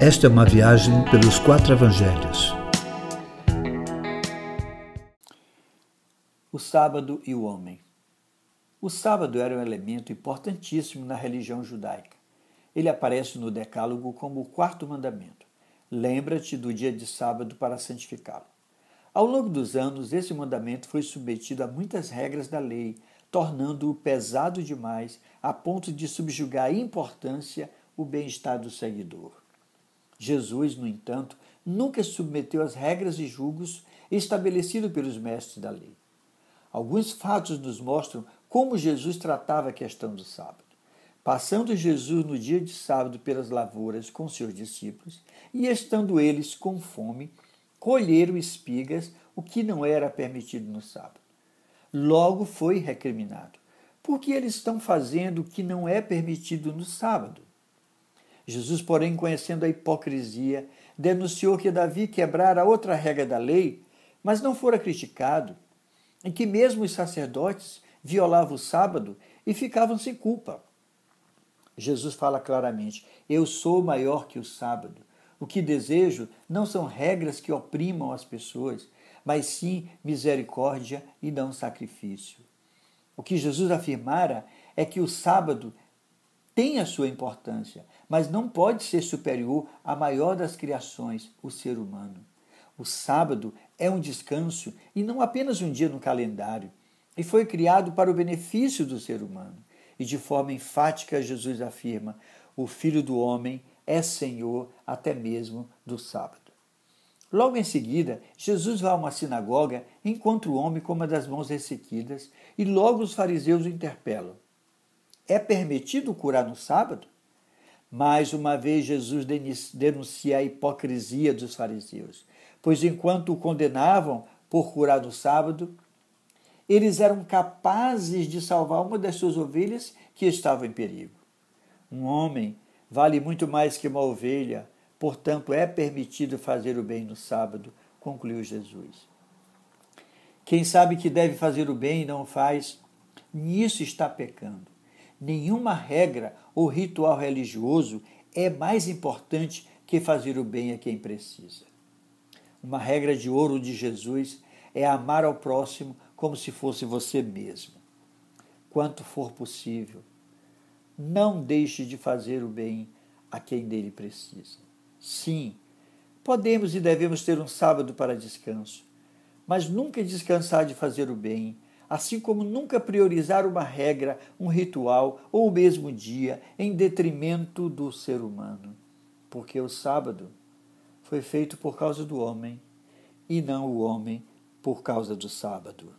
Esta é uma viagem pelos quatro evangelhos. O sábado e o homem. O sábado era um elemento importantíssimo na religião judaica. Ele aparece no Decálogo como o quarto mandamento. Lembra-te do dia de sábado para santificá-lo. Ao longo dos anos, esse mandamento foi submetido a muitas regras da lei, tornando-o pesado demais a ponto de subjugar a importância o bem-estar do seguidor. Jesus, no entanto, nunca se submeteu às regras e julgos estabelecidos pelos mestres da lei. Alguns fatos nos mostram como Jesus tratava a questão do sábado. Passando Jesus no dia de sábado pelas lavouras com seus discípulos, e estando eles com fome, colheram espigas, o que não era permitido no sábado. Logo foi recriminado. Porque eles estão fazendo o que não é permitido no sábado. Jesus, porém, conhecendo a hipocrisia, denunciou que Davi quebrara outra regra da lei, mas não fora criticado, e que mesmo os sacerdotes violavam o sábado e ficavam sem culpa. Jesus fala claramente: Eu sou maior que o sábado. O que desejo não são regras que oprimam as pessoas, mas sim misericórdia e não sacrifício. O que Jesus afirmara é que o sábado tem a sua importância, mas não pode ser superior à maior das criações, o ser humano. O sábado é um descanso e não apenas um dia no calendário, e foi criado para o benefício do ser humano. E de forma enfática, Jesus afirma: o Filho do Homem é Senhor até mesmo do sábado. Logo em seguida, Jesus vai a uma sinagoga, encontra o homem com uma das mãos ressequidas e logo os fariseus o interpelam. É permitido curar no sábado? Mais uma vez, Jesus denuncia a hipocrisia dos fariseus, pois enquanto o condenavam por curar no sábado, eles eram capazes de salvar uma das suas ovelhas que estava em perigo. Um homem vale muito mais que uma ovelha, portanto é permitido fazer o bem no sábado, concluiu Jesus. Quem sabe que deve fazer o bem e não faz, nisso está pecando. Nenhuma regra ou ritual religioso é mais importante que fazer o bem a quem precisa. Uma regra de ouro de Jesus é amar ao próximo como se fosse você mesmo. Quanto for possível, não deixe de fazer o bem a quem dele precisa. Sim, podemos e devemos ter um sábado para descanso, mas nunca descansar de fazer o bem assim como nunca priorizar uma regra, um ritual ou mesmo dia em detrimento do ser humano. Porque o sábado foi feito por causa do homem e não o homem por causa do sábado.